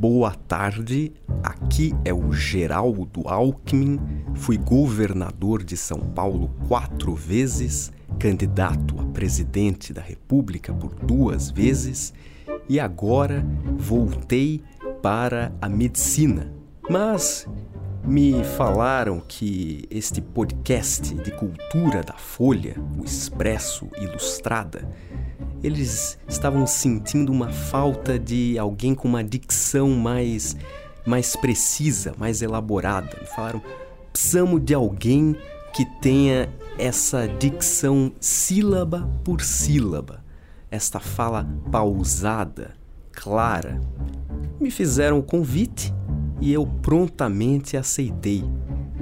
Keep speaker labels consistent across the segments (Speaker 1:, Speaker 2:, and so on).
Speaker 1: Boa tarde, aqui é o Geraldo Alckmin, fui governador de São Paulo quatro vezes, candidato a presidente da República por duas vezes e agora voltei para a medicina. Mas me falaram que este podcast de cultura da Folha, o Expresso Ilustrada, eles estavam sentindo uma falta de alguém com uma dicção mais mais precisa, mais elaborada. Falaram, precisamos de alguém que tenha essa dicção sílaba por sílaba, esta fala pausada, clara. Me fizeram o convite e eu prontamente aceitei.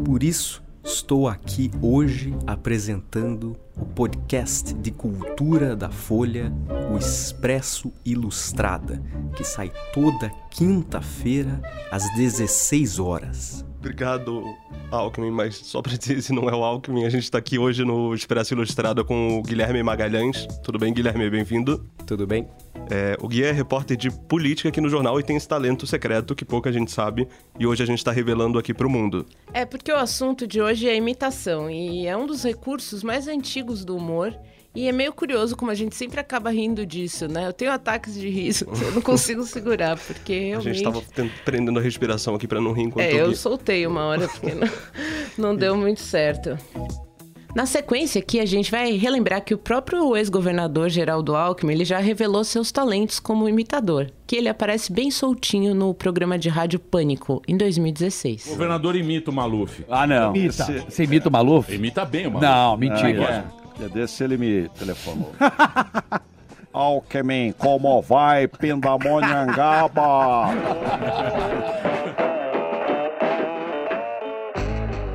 Speaker 1: Por isso, estou aqui hoje apresentando o podcast de cultura da Folha, o Expresso Ilustrada, que sai toda quinta-feira às 16 horas.
Speaker 2: Obrigado, Alckmin, mas só pra dizer se não é o Alckmin, a gente tá aqui hoje no Expresso Ilustrada com o Guilherme Magalhães. Tudo bem, Guilherme? Bem-vindo.
Speaker 1: Tudo bem?
Speaker 2: É, o Gui é repórter de política aqui no jornal e tem esse talento secreto que pouca gente sabe e hoje a gente está revelando aqui pro mundo.
Speaker 3: É porque o assunto de hoje é imitação e é um dos recursos mais antigos do humor e é meio curioso como a gente sempre acaba rindo disso, né? Eu tenho ataques de riso, eu não consigo segurar, porque realmente...
Speaker 2: A gente estava prendendo a respiração aqui para não rir enquanto...
Speaker 3: É, eu soltei uma hora, porque não, não deu muito certo. Na sequência aqui, a gente vai relembrar que o próprio ex-governador Geraldo Alckmin ele já revelou seus talentos como imitador, que ele aparece bem soltinho no programa de rádio Pânico, em 2016.
Speaker 4: O governador imita o Maluf.
Speaker 5: Ah, não.
Speaker 6: Imita.
Speaker 5: Você você imita o Maluf?
Speaker 4: Imita bem o Maluf.
Speaker 5: Não, mentira.
Speaker 6: É, dia desse ele me telefonou. Alckmin, como vai, Pindamonhangaba?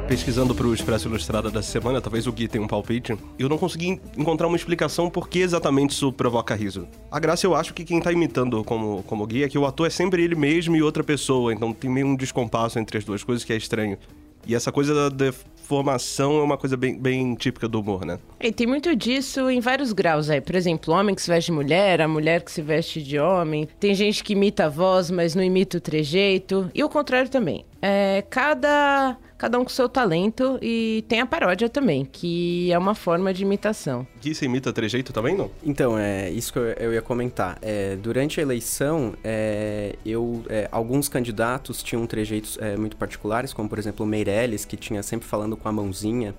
Speaker 2: Pesquisando pro Expresso Ilustrada da semana, talvez o Gui tenha um palpite, eu não consegui en- encontrar uma explicação por que exatamente isso provoca riso. A graça eu acho que quem tá imitando como, como Gui é que o ator é sempre ele mesmo e outra pessoa, então tem meio um descompasso entre as duas coisas que é estranho. E essa coisa da deformação é uma coisa bem, bem típica do humor, né?
Speaker 3: E tem muito disso em vários graus aí. Por exemplo, o homem que se veste de mulher, a mulher que se veste de homem. Tem gente que imita a voz, mas não imita o trejeito. E o contrário também. É, cada, cada um com seu talento e tem a paródia também, que é uma forma de imitação.
Speaker 2: Gui, você imita trejeito também, não?
Speaker 1: Então, é isso que eu, eu ia comentar. É, durante a eleição, é, eu, é, alguns candidatos tinham trejeitos é, muito particulares, como por exemplo o Meirelles, que tinha sempre falando com a mãozinha.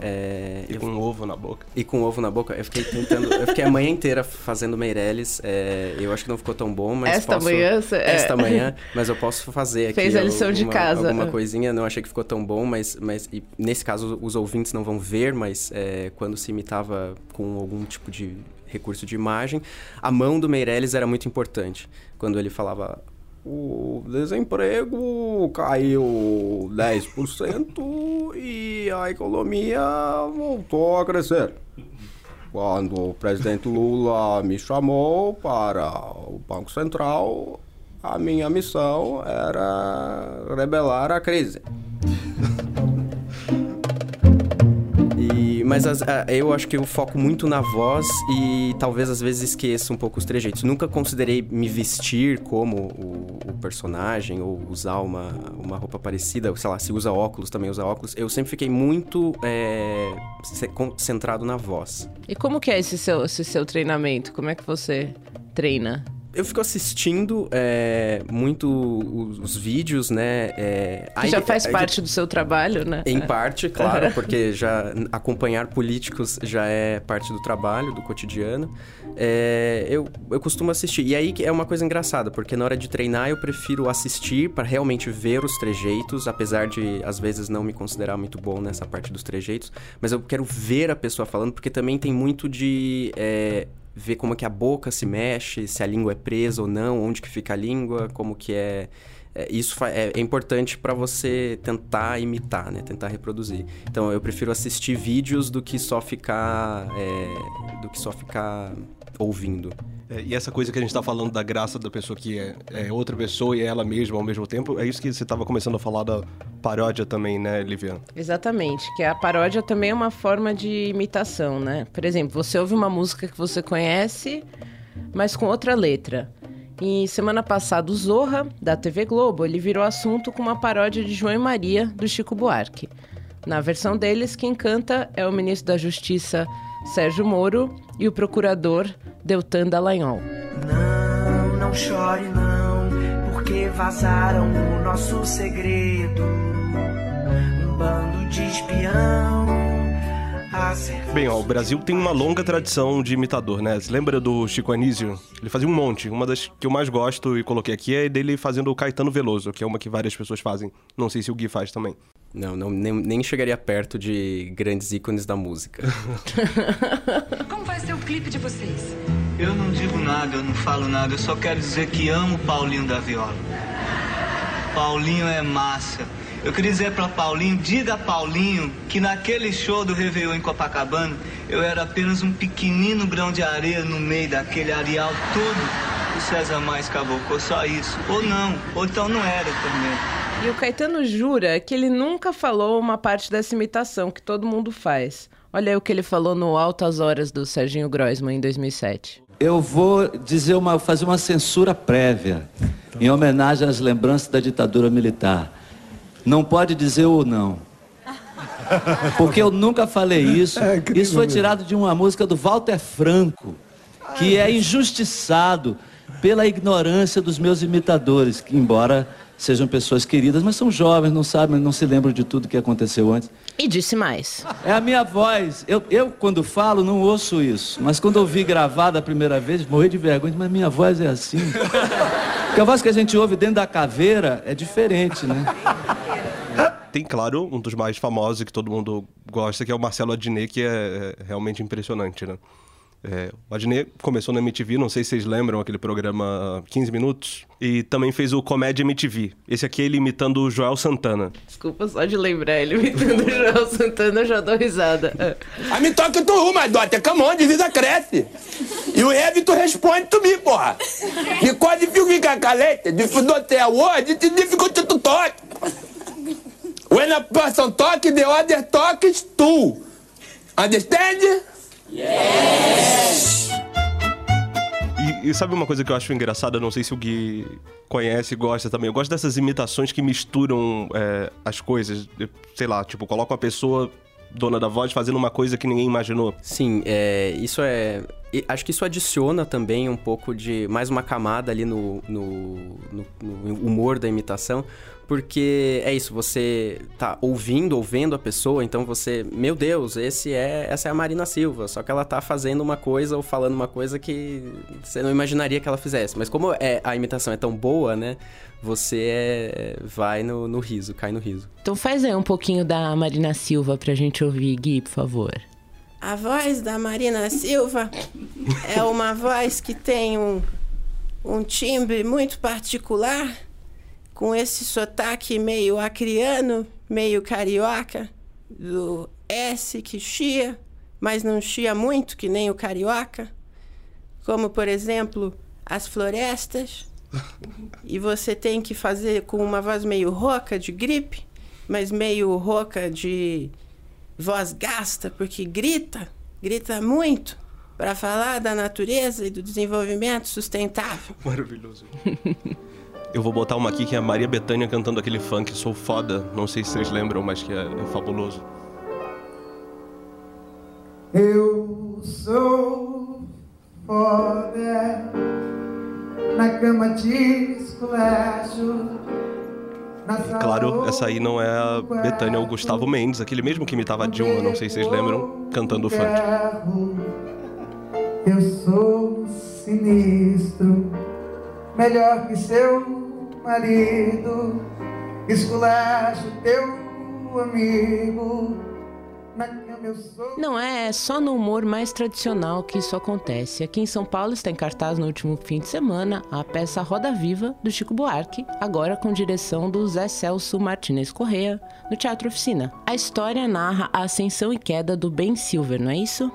Speaker 1: É,
Speaker 2: E
Speaker 1: eu-
Speaker 2: com um ovo na boca.
Speaker 1: e com ovo na boca. Eu fiquei tentando. eu fiquei a manhã inteira fazendo Meirelles. é, eu acho que não ficou tão bom, mas.
Speaker 3: Esta
Speaker 1: posso,
Speaker 3: manhã é.
Speaker 1: Esta manhã, mas eu posso fazer aqui.
Speaker 3: Fez a lição de casa.
Speaker 1: Alguma coisinha, não achei que ficou tão bom, mas. mas e nesse caso, os ouvintes não vão ver, mas é, quando se imitava com algum tipo de recurso de imagem, a mão do Meirelles era muito importante. Quando ele falava. O desemprego caiu 10% e a economia voltou a crescer. Quando o presidente Lula me chamou para o Banco Central, a minha missão era rebelar a crise. E, mas as- eu acho que eu foco muito na voz e talvez às vezes esqueça um pouco os trejeitos. Nunca considerei me vestir como o personagem ou usar uma, uma roupa parecida. Sei lá, se usa óculos, também usa óculos. Eu sempre fiquei muito é, ce- concentrado na voz.
Speaker 3: E como que é esse seu, esse seu treinamento? Como é que você treina?
Speaker 1: Eu fico assistindo é, muito os, os vídeos, né? é, aí-
Speaker 3: já faz
Speaker 1: aí-
Speaker 3: parte do seu trabalho, né?
Speaker 1: Em parte, claro, porque já acompanhar políticos já é parte do trabalho, do cotidiano. É, eu, eu costumo assistir. E aí é uma coisa engraçada, porque na hora de treinar eu prefiro assistir para realmente ver os trejeitos, apesar de às vezes não me considerar muito bom nessa parte dos trejeitos. Mas eu quero ver a pessoa falando, porque também tem muito de. Ver como que a boca se mexe, se a língua é presa ou não, onde que fica a língua, como que é... é, isso é, é importante para você tentar imitar, né? Tentar reproduzir. Então eu prefiro assistir vídeos do que só ficar... é, do que só ficar ouvindo.
Speaker 2: É, e essa coisa que a gente tá falando da graça da pessoa que é, é outra pessoa e é ela mesma ao mesmo tempo, é isso que você tava começando a falar da paródia também, né, Liviana?
Speaker 3: Exatamente, que a paródia também é uma forma de imitação, né? Por exemplo, você ouve uma música que você conhece, mas com outra letra. E semana passada, o Zorra, da TV Globo, ele virou assunto com uma paródia de João e Maria, do Chico Buarque. Na versão deles, quem canta é o ministro da Justiça, Sérgio Moro, e o procurador, Deltan Dallagnol.
Speaker 4: Não, não chore não, porque vazaram o nosso segredo. Um bando de espião
Speaker 2: Bem, ó, o Brasil tem uma longa tradição de imitador, né? Você lembra do Chico Anísio? Ele fazia um monte. Uma das que eu mais gosto e coloquei aqui é dele fazendo o Caetano Veloso, que é uma que várias pessoas fazem. Não sei se o Gui faz também.
Speaker 1: Não, não nem, nem chegaria perto de grandes ícones da música.
Speaker 5: Como vai ser o clipe de vocês?
Speaker 7: Eu não digo nada, eu não falo nada, eu só quero dizer que amo o Paulinho da Viola. Paulinho é massa. Eu queria dizer para Paulinho, diga a Paulinho que naquele show do Réveillon em Copacabana, eu era apenas um pequenino grão de areia no meio daquele areal todo o César Mais cavocou, só isso. Ou não, ou então não era também.
Speaker 3: E o Caetano jura que ele nunca falou uma parte dessa imitação que todo mundo faz. Olha aí o que ele falou no Altas Horas do Serginho Groisman em 2007.
Speaker 8: Eu vou dizer uma, fazer uma censura prévia em homenagem às lembranças da ditadura militar. Não pode dizer ou não. Porque eu nunca falei isso. É isso foi tirado de uma música do Walter Franco, que é injustiçado pela ignorância dos meus imitadores, que embora sejam pessoas queridas, mas são jovens, não sabem, não se lembram de tudo que aconteceu antes.
Speaker 3: E disse mais.
Speaker 8: É a minha voz. Eu, eu quando falo, não ouço isso. Mas quando ouvi gravada a primeira vez, morri de vergonha, mas minha voz é assim. Porque a voz que a gente ouve dentro da caveira é diferente, né?
Speaker 2: Tem, claro, um dos mais famosos que todo mundo gosta, que é o Marcelo Adnet, que é, é realmente impressionante, né? É, o Adnet começou na MTV, não sei se vocês lembram aquele programa 15 Minutos. E também fez o Comédia MTV. Esse aqui é ele imitando o Joel Santana.
Speaker 3: Desculpa só de lembrar ele imitando o Joel Santana, eu já dou risada.
Speaker 9: A me toca tu ruma, Dota, come on, divisa cresce. E o Rev tu responde tu me, porra. De quase fica de fudote a word, de dificulte tu toque. When a person talk, the other talks too. Understand?
Speaker 2: Yes! E, e, sabe uma coisa que eu acho engraçada? Não sei se o Gui conhece e gosta também. Eu gosto dessas imitações que misturam é, as coisas. Sei lá, tipo, coloca uma pessoa dona da voz fazendo uma coisa que ninguém imaginou.
Speaker 1: Sim, é, isso é. Acho que isso adiciona também um pouco de. mais uma camada ali no, no, no, no humor da imitação, porque é isso, você tá ouvindo ou vendo a pessoa, então você, meu Deus, esse é, essa é a Marina Silva, só que ela tá fazendo uma coisa ou falando uma coisa que você não imaginaria que ela fizesse. Mas como é, a imitação é tão boa, né? Você é, vai no, no riso, cai no riso.
Speaker 3: Então faz aí um pouquinho da Marina Silva pra gente ouvir, Gui, por favor.
Speaker 10: A voz da Marina Silva é uma voz que tem um, um timbre muito particular com esse sotaque meio acriano, meio carioca, do S que chia, mas não chia muito, que nem o carioca. Como, por exemplo, as florestas. e você tem que fazer com uma voz meio rouca de gripe, mas meio rouca de voz gasta, porque grita, grita muito para falar da natureza e do desenvolvimento sustentável.
Speaker 2: Maravilhoso. Eu vou botar uma aqui que é a Maria Bethânia cantando aquele funk Sou Foda. Não sei se vocês lembram, mas que é, é fabuloso.
Speaker 11: Eu sou foda na cama de esculacho.
Speaker 2: E claro, essa aí não é a Betânia, é o Gustavo Mendes, aquele mesmo que imitava a Dilma, não sei se vocês lembram, cantando o funk.
Speaker 11: Eu sou sinistro melhor que seu marido, esculacho teu amigo.
Speaker 3: Não é só no humor mais tradicional que isso acontece. Aqui em São Paulo está em cartaz no último fim de semana a peça Roda Viva do Chico Buarque, agora com direção do Zé Celso Martinez Correa, no Teatro Oficina. A história narra a ascensão e queda do Ben Silver, não é isso?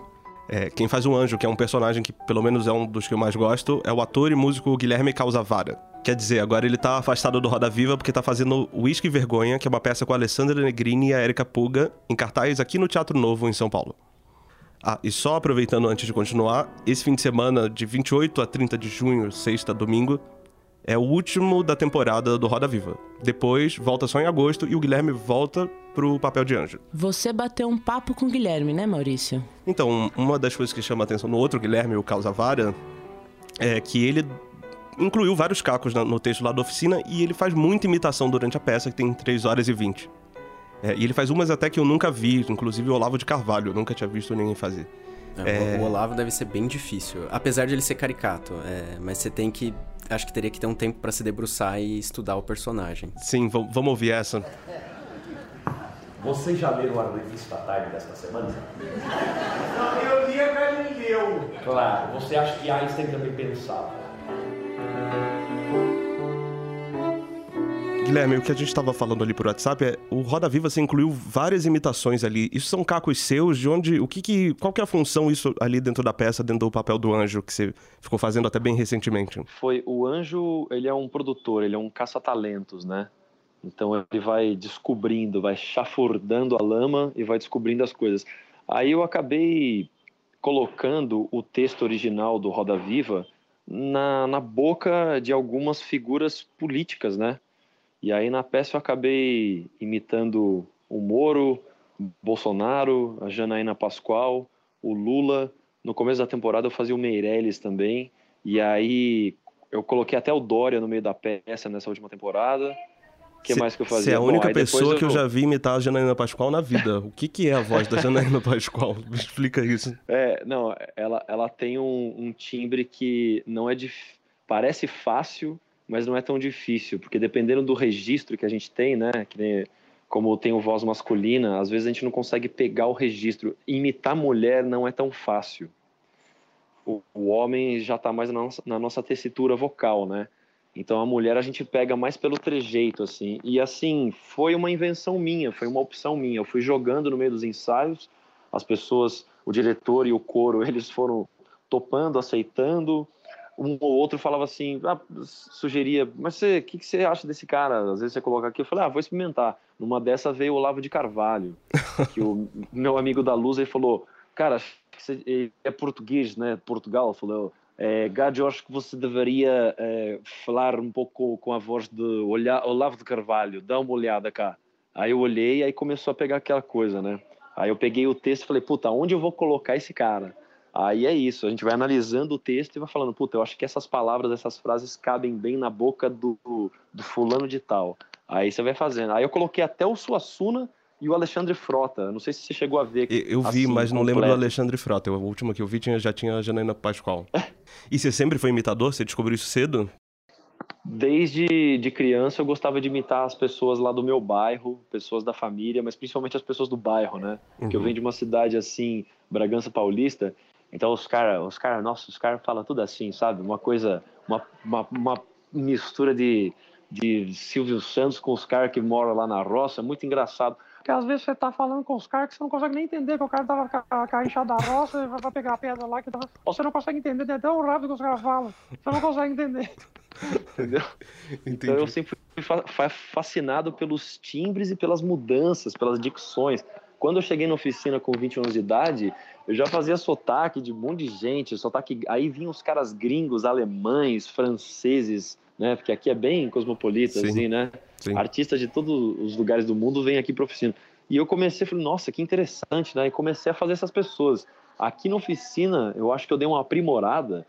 Speaker 2: É, quem faz o anjo, que é um personagem que pelo menos é um dos que eu mais gosto, é o ator e músico Guilherme Causavara. Quer dizer, agora ele tá afastado do Roda Viva porque tá fazendo Whisky Vergonha, que é uma peça com a Alessandra Negrini e a Erika Puga, em cartaz aqui no Teatro Novo, em São Paulo. Ah, e só aproveitando antes de continuar, esse fim de semana, de 28 a 30 de junho, sexta, domingo, É o último da temporada do Roda Viva. Depois volta só em agosto e o Guilherme volta pro papel de anjo.
Speaker 3: Você bateu um papo com o Guilherme, né, Maurício?
Speaker 2: Então, uma das coisas que chama a atenção no outro Guilherme, o Causa Vara, é que ele incluiu vários cacos no texto lá da oficina e ele faz muita imitação durante a peça, que tem 3 horas e 20. É, e ele faz umas até que eu nunca vi, inclusive o Olavo de Carvalho, eu nunca tinha visto ninguém fazer.
Speaker 1: É, o Olavo deve ser bem difícil, apesar de ele ser caricato, é, mas você tem que. Acho que teria que ter um tempo para se debruçar e estudar o personagem.
Speaker 2: Sim, vamos ouvir essa.
Speaker 12: Vocês já leram a revista Time desta semana?
Speaker 13: Não, eu li a Galileu.
Speaker 12: Claro, você acha que Einstein também pensava?
Speaker 2: Guilherme, o que a gente estava falando ali por WhatsApp é o Roda Viva você incluiu várias imitações ali. Isso são cacos seus? De onde? O que, que qual que é a função isso ali dentro da peça, dentro do papel do anjo que você ficou fazendo até bem recentemente?
Speaker 14: Foi o anjo, ele é um produtor, ele é um caça-talentos, né? Então ele vai descobrindo, vai chafurdando a lama e vai descobrindo as coisas. Aí eu acabei colocando o texto original do Roda Viva na, na boca de algumas figuras políticas, né? E aí na peça eu acabei imitando o Moro, Bolsonaro, a Janaína Pascoal, o Lula. No começo da temporada eu fazia o Meirelles também. E aí eu coloquei até o Dória no meio da peça nessa última temporada. Que
Speaker 2: cê,
Speaker 14: mais que eu fazia?
Speaker 2: Você é a única Bom, pessoa eu... que eu já vi imitar a Janaína Pascoal na vida. O que, que é a voz da Janaína Pascoal? Me explica isso.
Speaker 14: É, não, ela, ela tem um, um timbre que não é de. Parece fácil, mas não é tão difícil, porque dependendo do registro que a gente tem, né, nem, como tem o voz masculina, às vezes a gente não consegue pegar o registro. Imitar mulher não é tão fácil. O, o homem já está mais na nossa, na nossa tessitura vocal, né? Então a mulher a gente pega mais pelo trejeito, assim. E assim, foi uma invenção minha, foi uma opção minha. Eu fui jogando no meio dos ensaios, as pessoas, o diretor e o coro, eles foram topando, aceitando um ou outro falava assim, ah, sugeria, mas o que, que você acha desse cara? Às vezes você coloca aqui, eu falei, ah, vou experimentar. Numa dessa veio o Olavo de Carvalho, que o meu amigo da Luz, ele falou, cara, é português, né, Portugal, falou, é, eu acho que você deveria é, falar um pouco com a voz de Olavo de Carvalho, dá uma olhada cá. Aí eu olhei aí começou a pegar aquela coisa, né? Aí eu peguei o texto e falei, puta, onde eu vou colocar esse cara? Aí é isso, a gente vai analisando o texto e vai falando, puta, eu acho que essas palavras, essas frases cabem bem na boca do, do fulano de tal. Aí você vai fazendo. Aí eu coloquei até o Suassuna e o Alexandre Frota. Não sei se você chegou a ver.
Speaker 2: Eu, vi, assim, mas não completo. lembro do Alexandre Frota. O último que eu vi tinha, já tinha a Janaína Pascoal. e você sempre foi imitador? Você descobriu isso cedo?
Speaker 14: Desde de criança eu gostava de imitar as pessoas lá do meu bairro, pessoas da família, mas principalmente as pessoas do bairro, né? Uhum. Que eu venho de uma cidade assim, Bragança Paulista, então os caras, os cara, nossa, os caras falam tudo assim, sabe? Uma coisa, uma, uma, uma mistura de, de Silvio Santos com os caras que moram lá na roça, muito engraçado.
Speaker 15: Porque às vezes você tá falando com os caras que você não consegue nem entender que o cara tava com a enxada da roça e vai pegar a pedra lá, que tava... ou você não consegue entender, é tão rápido que os caras falam, você não consegue entender.
Speaker 14: Entendeu? Entendi. Então eu sempre fui fascinado pelos timbres e pelas mudanças, pelas dicções. Quando eu cheguei na oficina com 20 anos de idade, eu já fazia sotaque de um monte de gente, sotaque. Aí vinham os caras gringos, alemães, franceses, né? Porque aqui é bem cosmopolita, Sim. assim, né? Sim. Artistas de todos os lugares do mundo vêm aqui para oficina. E eu comecei, falei, nossa, que interessante, né? E comecei a fazer essas pessoas. Aqui na oficina, eu acho que eu dei uma aprimorada,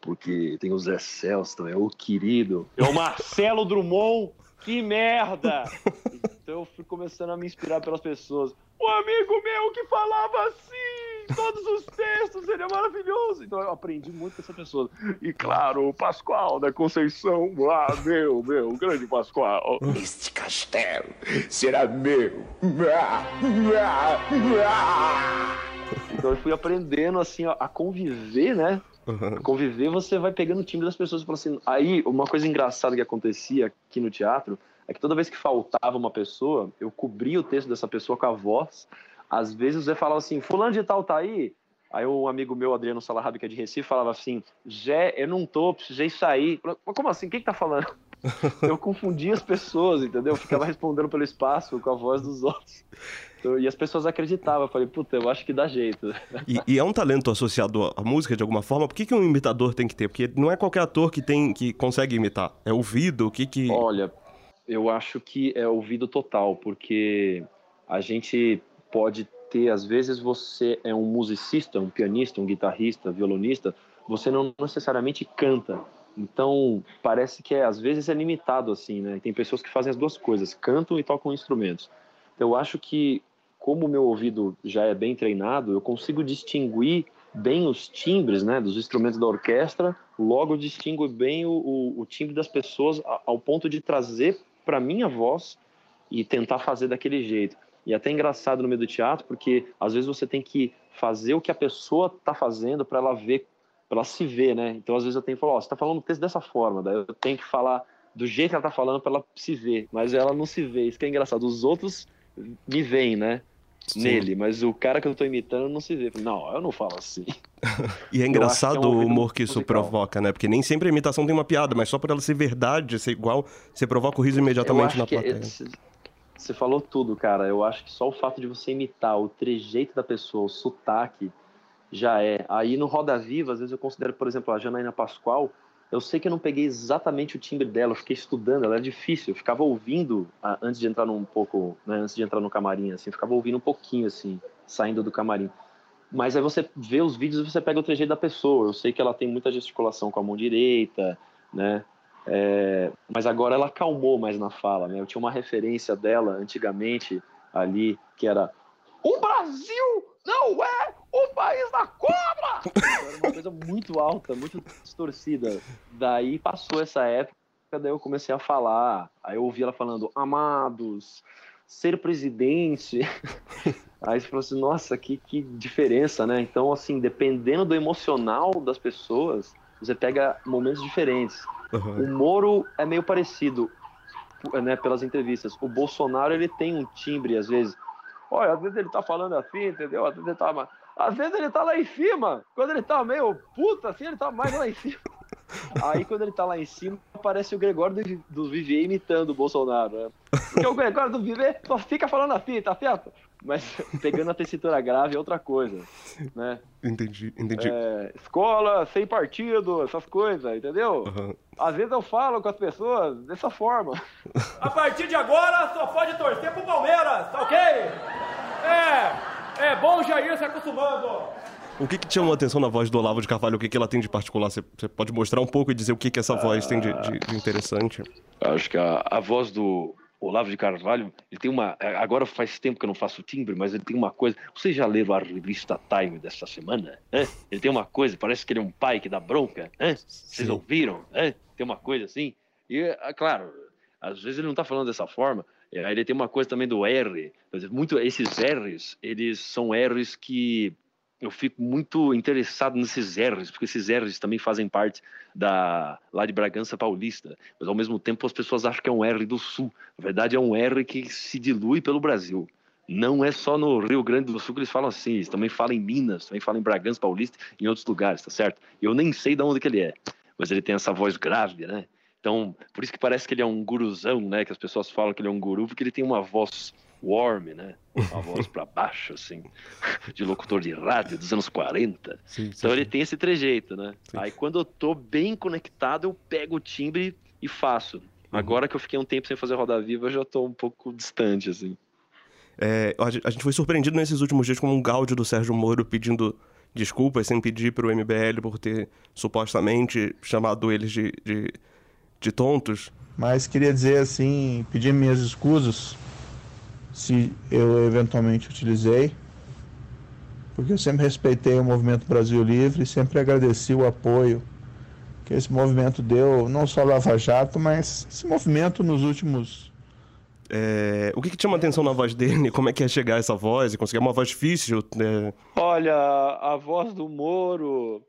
Speaker 14: porque tem o Zé Celso também, o querido. É o Marcelo Drummond, que merda! Então eu fui começando a me inspirar pelas pessoas. Um amigo meu que falava assim, todos os textos, ele é maravilhoso. Então eu aprendi muito com essa pessoa. E claro, o Pascoal da Conceição, ah, meu, meu, o grande Pascoal.
Speaker 16: Este castelo será meu.
Speaker 14: Então eu fui aprendendo assim a conviver, né? Uhum. Conviver, você vai pegando o time das pessoas e fala assim. Aí, uma coisa engraçada que acontecia aqui no teatro é que toda vez que faltava uma pessoa, eu cobria o texto dessa pessoa com a voz. Às vezes você falava assim, fulano de tal tá aí? Aí um amigo meu, Adriano Salahab, que é de Recife, falava assim, Jé, eu não tô, precisei sair. Mas como assim? Quem que tá falando? eu confundia as pessoas, entendeu? Eu ficava respondendo pelo espaço com a voz dos outros. E as pessoas acreditavam. Eu falei, puta, eu acho que dá jeito.
Speaker 2: E, e é um talento associado à música de alguma forma? Por que, que um imitador tem que ter? Porque não é qualquer ator que tem que consegue imitar. É ouvido? O que que.
Speaker 14: Olha, eu acho que é ouvido total, porque a gente pode ter, às vezes você é um musicista, um pianista, um guitarrista, violonista, você não necessariamente canta. Então, parece que é, às vezes é limitado assim, né? Tem pessoas que fazem as duas coisas, cantam e tocam instrumentos. Eu acho que como o meu ouvido já é bem treinado, eu consigo distinguir bem os timbres né, dos instrumentos da orquestra, logo distingo bem o, o, o timbre das pessoas ao ponto de trazer para minha voz e tentar fazer daquele jeito. E é até engraçado no meio do teatro, porque às vezes você tem que fazer o que a pessoa está fazendo para ela ver, para ela se ver, né? Então às vezes eu tenho que falar, oh, você está falando o texto dessa forma, daí eu tenho que falar do jeito que ela está falando para ela se ver, mas ela não se vê. Isso que é engraçado. Os outros me veem, né? Sim. Nele, mas o cara que eu tô imitando não se vê. Não, eu não falo assim.
Speaker 2: e é engraçado é o humor que isso musical. provoca, né? Porque nem sempre a imitação tem uma piada, mas só por ela ser verdade, ser igual, você provoca o riso imediatamente na plateia.
Speaker 14: Você falou tudo, cara. Eu acho que só o fato de você imitar o trejeito da pessoa, o sotaque, já é. Aí no Roda Viva, às vezes eu considero, por exemplo, a Janaína Pascoal, eu sei que eu não peguei exatamente o timbre dela, eu fiquei estudando, ela era difícil, eu ficava ouvindo antes de entrar num pouco, né, antes de entrar no camarim, assim, ficava ouvindo um pouquinho, assim, saindo do camarim. Mas aí você vê os vídeos e você pega o trejeito da pessoa. Eu sei que ela tem muita gesticulação com a mão direita, né? É, mas agora ela acalmou mais na fala, né? Eu tinha uma referência dela antigamente ali que era o Brasil não é o país da cobra! Era uma coisa muito alta, muito distorcida. Daí passou essa época, daí eu comecei a falar. Aí eu ouvi ela falando, amados, ser presidente. Aí você falou assim, nossa, que, que diferença, né? Então, assim, dependendo do emocional das pessoas, você pega momentos diferentes. Uhum. O Moro é meio parecido, né, pelas entrevistas. O Bolsonaro, ele tem um timbre, às vezes, Olha, às vezes ele tá falando assim, entendeu? Às vezes ele tá. Às vezes ele tá lá em cima. Quando ele tá meio puta assim, ele tá mais lá em cima. Aí quando ele tá lá em cima, aparece o Gregório do, do Vivier imitando o Bolsonaro. Né? Porque o Gregório do Vivier só fica falando assim, tá certo? Mas pegando a tessitura grave é outra coisa, né?
Speaker 2: Entendi, entendi.
Speaker 14: É, escola, sem partido, essas coisas, entendeu? Uhum. Às vezes eu falo com as pessoas dessa forma.
Speaker 13: A partir de agora só pode torcer pro Palmeiras, tá ok? É, é bom já ir se acostumando.
Speaker 2: O que, que te chamou a atenção na voz do Olavo de Carvalho? O que, que ela tem de particular? Você, pode mostrar um pouco e dizer o que, que essa voz tem de, de, de interessante?
Speaker 14: Acho que a, a voz do, Olavo de Carvalho, ele tem uma. Agora faz tempo que eu não faço timbre, mas ele tem uma coisa. Vocês já leram a revista Time desta semana? É? Ele tem uma coisa, parece que ele é um pai que dá bronca. É? Vocês ouviram? É? Tem uma coisa assim. E, é, claro, às vezes ele não está falando dessa forma. Ele tem uma coisa também do R. Muito, esses R's, eles são R's que eu fico muito interessado nesses R's, porque esses R's também fazem parte da lá de Bragança Paulista, mas ao mesmo tempo as pessoas acham que é um R do Sul. Na verdade é um R que se dilui pelo Brasil. Não é só no Rio Grande do Sul que eles falam assim, eles também falam em Minas, também falam em Bragança Paulista em outros lugares, tá certo? Eu nem sei de onde que ele é, mas ele tem essa voz grave, né? Então, por isso que parece que ele é um guruzão, né? Que as pessoas falam que ele é um guru, porque ele tem uma voz warm, né? Uma voz para baixo, assim, de locutor de rádio dos anos 40. Sim, sim, então ele sim. tem esse trejeito, né? Aí quando eu tô bem conectado, eu pego o timbre e faço. Uhum. Agora que eu fiquei um tempo sem fazer Roda Viva, eu já tô um pouco distante, assim.
Speaker 2: É, a gente foi surpreendido nesses últimos dias com um gáudio do Sérgio Moro pedindo desculpas, sem pedir pro MBL por ter supostamente chamado eles de, de, de tontos.
Speaker 17: Mas queria dizer assim, pedir minhas escusas se eu eventualmente utilizei, porque eu sempre respeitei o movimento Brasil Livre e sempre agradeci o apoio que esse movimento deu, não só Lava Jato, mas esse movimento nos últimos.
Speaker 2: É, o que, que te chama atenção na voz dele? Como é que é chegar essa voz e conseguir uma voz difícil? Né?
Speaker 14: Olha, a voz do Moro,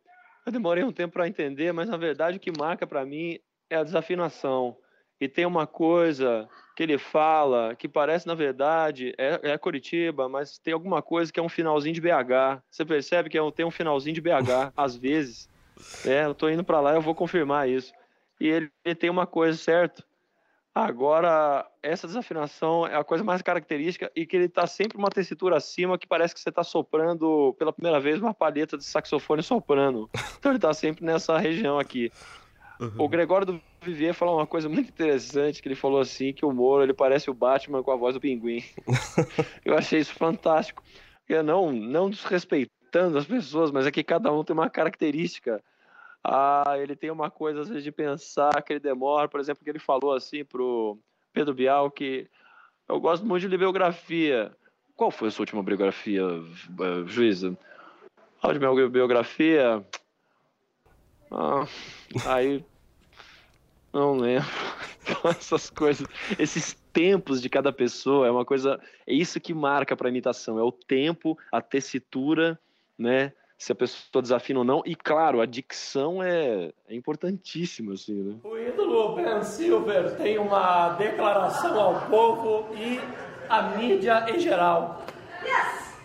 Speaker 14: eu demorei um tempo para entender, mas na verdade o que marca para mim é a desafinação. E tem uma coisa que ele fala, que parece, na verdade, é, é Curitiba, mas tem alguma coisa que é um finalzinho de BH. Você percebe que é, tem um finalzinho de BH, às vezes. É, eu tô indo para lá, eu vou confirmar isso. E ele, ele, tem uma coisa, certo? Agora, essa desafinação é a coisa mais característica e que ele tá sempre uma tessitura acima que parece que você tá soprando pela primeira vez uma palheta de saxofone soprano. Então ele tá sempre nessa região aqui. O Gregório do Vivier falou uma coisa muito interessante, que ele falou assim, que o Moro, ele parece o Batman com a voz do pinguim. Eu achei isso fantástico. Eu não, não desrespeitando as pessoas, mas é que cada um tem uma característica. Ah, ele tem uma coisa, às vezes, de pensar que ele demora. Por exemplo, que ele falou assim pro Pedro Bial que eu gosto muito de ler biografia. Qual foi a sua última biografia, eh, juíza? A última biografia... Ah, aí... Não lembro. Essas coisas, esses tempos de cada pessoa é uma coisa, é isso que marca para imitação, é o tempo, a tessitura, né? Se a pessoa desafina ou não, e claro, a dicção é, é importantíssima, assim, né?
Speaker 12: O ídolo Ben Silver tem uma declaração ao povo e à mídia em geral.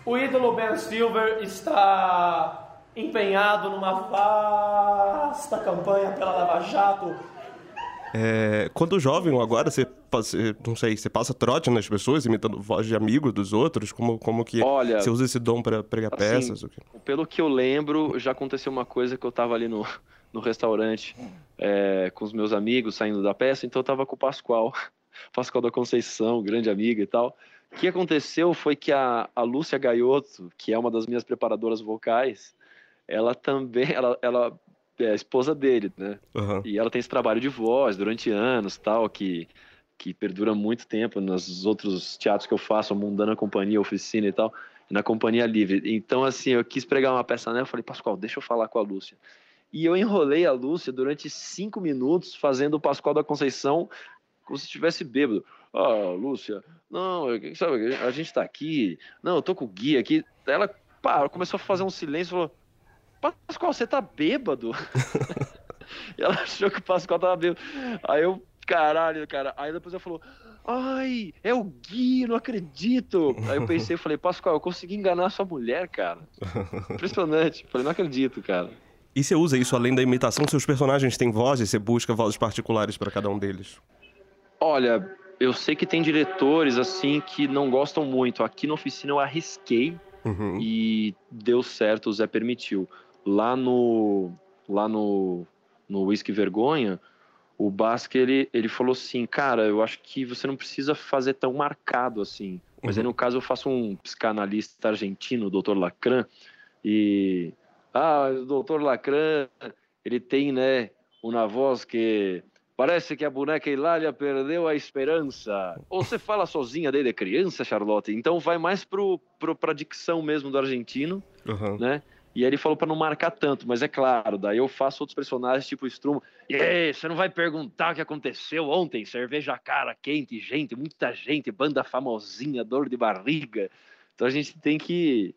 Speaker 12: O ídolo Ben Silver está empenhado numa vasta campanha pela Lava Jato
Speaker 2: É, quando jovem agora, você, não sei, você passa trote nas pessoas, imitando voz de amigo dos outros? Como, como que
Speaker 14: Olha,
Speaker 2: você usa esse dom para pregar
Speaker 14: assim,
Speaker 2: peças?
Speaker 14: Pelo que eu lembro, já aconteceu uma coisa que eu tava ali no, no restaurante é, com os meus amigos saindo da peça, então eu tava com o Pascoal, Pascoal da Conceição, grande amiga e tal. O que aconteceu foi que a, a Lúcia Gaiotto, que é uma das minhas preparadoras vocais, ela também, ela, ela é a esposa dele, né? E ela tem esse trabalho de voz durante anos, tal, que que perdura muito tempo nos outros teatros que eu faço, a Mundana Companhia, Oficina e tal, e na Companhia Livre. Então, assim, eu quis pregar uma peça nela, eu falei, Pascoal, deixa eu falar com a Lúcia. E eu enrolei a Lúcia durante cinco minutos fazendo o Pascoal da Conceição como se estivesse bêbado. Ah, Lúcia, não, sabe, a gente tá aqui, não, eu tô com o guia aqui. Ela, pá, começou a fazer um silêncio e falou, Pascoal, você tá bêbado? e ela achou que o Pascoal tava bêbado. Aí eu, caralho, cara. Aí depois ela falou, ai, é o Gui, não acredito. Aí eu pensei, eu falei, Pascoal, eu consegui enganar sua mulher, cara. Impressionante. Falei, não acredito, cara.
Speaker 2: E você usa isso além da imitação? Seus personagens têm vozes? Você busca vozes particulares para cada um deles?
Speaker 14: Olha, eu sei que tem diretores assim que não gostam muito. Aqui na oficina eu arrisquei
Speaker 2: Uhum.
Speaker 14: e deu certo, o Zé permitiu. Lá no lá no no Whisky Vergonha, o Basque ele, ele falou assim, cara, eu acho que você não precisa fazer tão marcado assim. Mas aí no caso eu faço um psicanalista argentino, o Dr. Lacran, e ah, o Dr. Lacran, ele tem, né, uma voz que parece que a boneca Hilália perdeu a esperança. Ou você fala sozinha desde criança, Charlotte? Então vai mais pro, pro, pra dicção mesmo do argentino,
Speaker 2: Uhum.
Speaker 14: né? E aí ele falou para não marcar tanto, mas é claro, daí eu faço outros personagens tipo o Strumo. E aí, você não vai perguntar o que aconteceu ontem? Cerveja cara, quente, gente, muita gente, banda famosinha, dor de barriga. Então a gente tem que.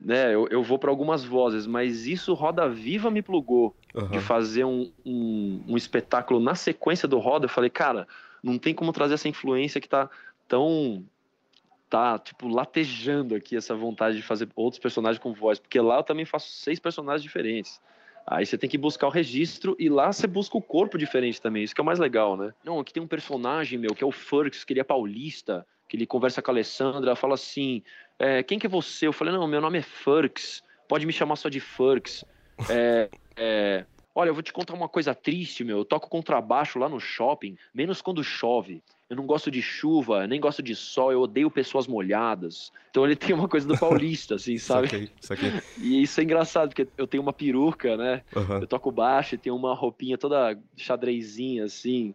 Speaker 14: Né, eu, eu vou para algumas vozes, mas isso Roda Viva me plugou de fazer um, um, um espetáculo na sequência do Roda. Eu falei, cara, não tem como trazer essa influência que tá tão tá, tipo, latejando aqui essa vontade de fazer outros personagens com voz, porque lá eu também faço seis personagens diferentes. Aí você tem que buscar o registro e lá você busca o corpo diferente também, isso que é o mais legal, né? Não, aqui tem um personagem meu que é o Furks, que ele é paulista, que ele conversa com a Alessandra, ela fala assim: é, quem que é você? Eu falei, não, meu nome é Furks, pode me chamar só de Furks. É, é, olha, eu vou te contar uma coisa triste, meu. Eu toco contrabaixo lá no shopping, menos quando chove. Eu não gosto de chuva, nem gosto de sol, eu odeio pessoas molhadas. Então ele tem uma coisa do paulista, assim, sabe?
Speaker 2: Saquei, saquei.
Speaker 14: E isso é engraçado, porque eu tenho uma peruca, né?
Speaker 2: Aham.
Speaker 14: Eu toco baixo e tenho uma roupinha toda xadrezinha, assim.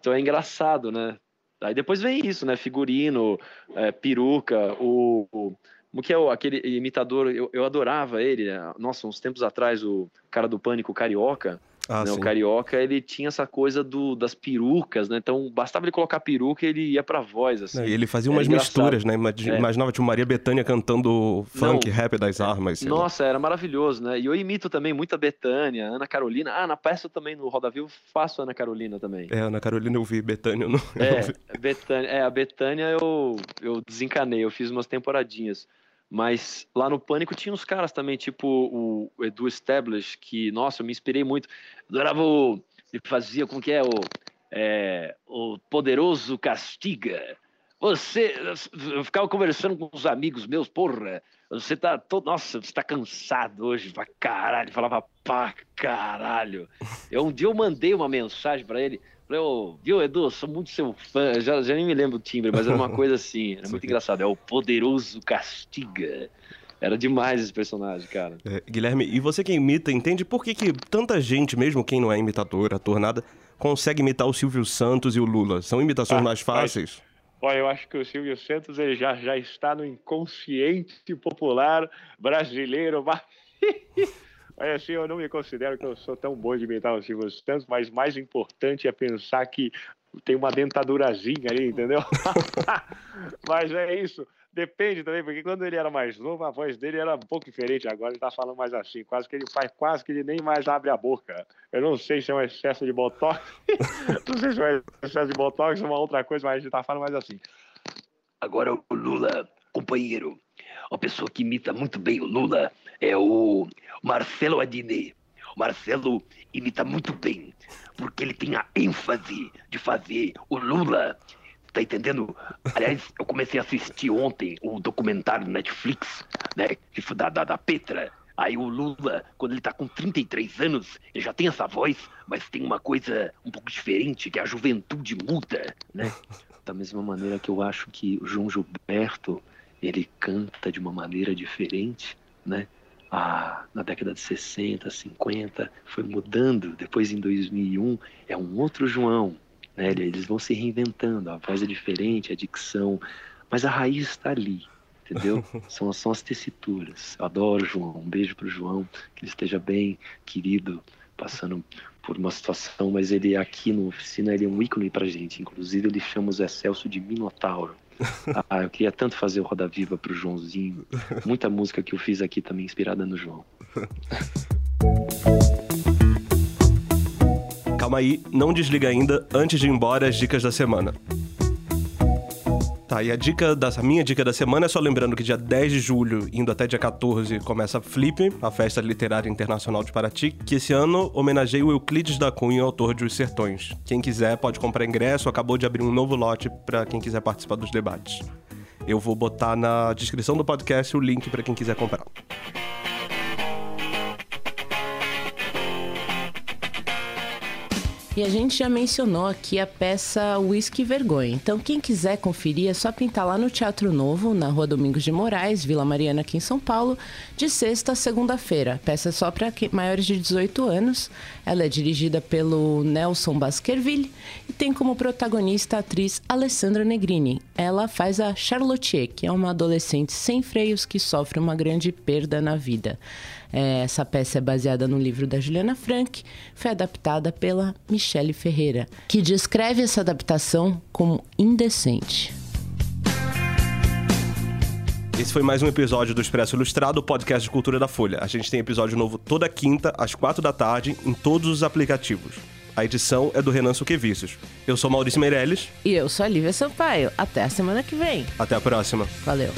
Speaker 14: Então é engraçado, né? Aí depois vem isso, né? Figurino, é, peruca, o. o como que é o, aquele imitador? Eu, eu adorava ele. né? Nossa, uns tempos atrás, o cara do Pânico Carioca.
Speaker 2: Ah,
Speaker 14: né? O. Carioca, ele tinha essa coisa do, das perucas, né? Então bastava ele colocar peruca e ele ia pra voz, assim.
Speaker 2: Não, e ele fazia
Speaker 14: Era
Speaker 2: umas
Speaker 14: engraçado.
Speaker 2: misturas, né? Imag-
Speaker 14: É.
Speaker 2: Imaginava tipo Maria Bethânia cantando funk,
Speaker 14: Não.
Speaker 2: rap das armas. sei lá.
Speaker 14: Nossa, era maravilhoso, né? E eu imito também muita Betânia, Ana Carolina. Ah, na peça também, no Roda Vivo, faço Ana Carolina também.
Speaker 2: É, Ana Carolina eu vi, Bethânia eu não.
Speaker 14: É,
Speaker 2: vi.
Speaker 14: Betânia, é, a Betânia eu, eu desencanei, eu fiz umas temporadinhas. Mas lá no Pânico tinha uns caras também, tipo o Edu Stablish, que, nossa, eu me inspirei muito. Adorava o. Ele fazia, como que é? O, é, o poderoso castiga. Você, eu ficava conversando com os amigos meus, porra, você tá todo, nossa, você tá cansado hoje, pra caralho, falava pra caralho. Eu, um dia eu mandei uma mensagem para ele, falei, ô, viu, Edu, sou muito seu fã, já, já nem me lembro o timbre, mas era uma coisa assim, era muito engraçado, é o poderoso castiga. Era demais esse personagem, cara.
Speaker 2: É, Guilherme, e você que imita, entende por que, que tanta gente, mesmo quem não é imitador, ator, nada, consegue imitar o Silvio Santos e o Lula? São imitações
Speaker 18: Ah,
Speaker 2: mais fáceis?
Speaker 18: Olha, eu acho que o Silvio Santos ele já, já está no inconsciente popular brasileiro. mas- Olha, assim, eu não me considero que eu sou tão bom de imitar o Silvio Santos, mas mais importante é pensar que tem uma dentadurazinha ali, entendeu? mas é isso. Depende também, porque quando ele era mais novo, a voz dele era um pouco diferente. Agora ele tá falando mais assim, quase que ele faz, quase que ele nem mais abre a boca. Eu não sei se é um excesso de botox, não sei se é um excesso de botox ou uma outra coisa, mas ele tá falando mais assim.
Speaker 14: Agora o Lula, companheiro, uma pessoa que imita muito bem o Lula é o Marcelo Adnet. O Marcelo imita muito bem, porque ele tem a ênfase de fazer o Lula. Tá entendendo? Aliás, eu comecei a assistir ontem o documentário do Netflix, né? Da, da, da Petra. Aí o Lula, quando ele tá com 33 anos, ele já tem essa voz, mas tem uma coisa um pouco diferente, que a juventude muda, né? Da mesma maneira que eu acho que o João Gilberto, ele canta de uma maneira diferente, né? Ah, na década de 60, 50, foi mudando. Depois, em 2001, é um outro João, né? Eles vão se reinventando, a voz é diferente, a dicção, mas a raiz está ali, entendeu? São, são as tessituras. Eu adoro o João, um beijo pro João, que ele esteja bem, querido, passando por uma situação, mas ele aqui no oficina ele é um ícone pra gente. Inclusive ele chama o Zé Celso de Minotauro. Ah, eu queria tanto fazer o Roda Viva pro Joãozinho. Muita música que eu fiz aqui também inspirada no João.
Speaker 2: Calma aí, não desliga ainda, antes de ir embora, as dicas da semana. Tá, e a dica minha dica da semana é só lembrando que dia 10 de julho, indo até dia 14, começa a Flip, a Festa Literária Internacional de Paraty, que esse ano homenageia o Euclides da Cunha, autor de Os Sertões. Quem quiser pode comprar ingresso, acabou de abrir um novo lote para quem quiser participar dos debates. Eu vou botar na descrição do podcast o link para quem quiser comprar.
Speaker 3: E a gente já mencionou aqui a peça Whisky Vergonha. Então, quem quiser conferir, é só pintar lá no Teatro Novo, na Rua Domingos de Moraes, Vila Mariana, aqui em São Paulo, de sexta a segunda-feira. Peça só para maiores de 18 anos. Ela é dirigida pelo Nelson Baskerville e tem como protagonista a atriz Alessandra Negrini. Ela faz a Charlotte, que é uma adolescente sem freios que sofre uma grande perda na vida. É, essa peça é baseada no livro da Juliana Frank, foi adaptada pela Michele Ferreira, que descreve essa adaptação como indecente.
Speaker 2: Esse foi mais um episódio do Expresso Ilustrado, podcast de cultura da Folha. A gente tem episódio novo toda quinta, às quatro da tarde, em todos os aplicativos. A edição é do Renan Suquevicius. Eu sou Maurício Meirelles.
Speaker 3: E eu sou a Lívia Sampaio. Até a semana que vem.
Speaker 2: Até a próxima.
Speaker 3: Valeu.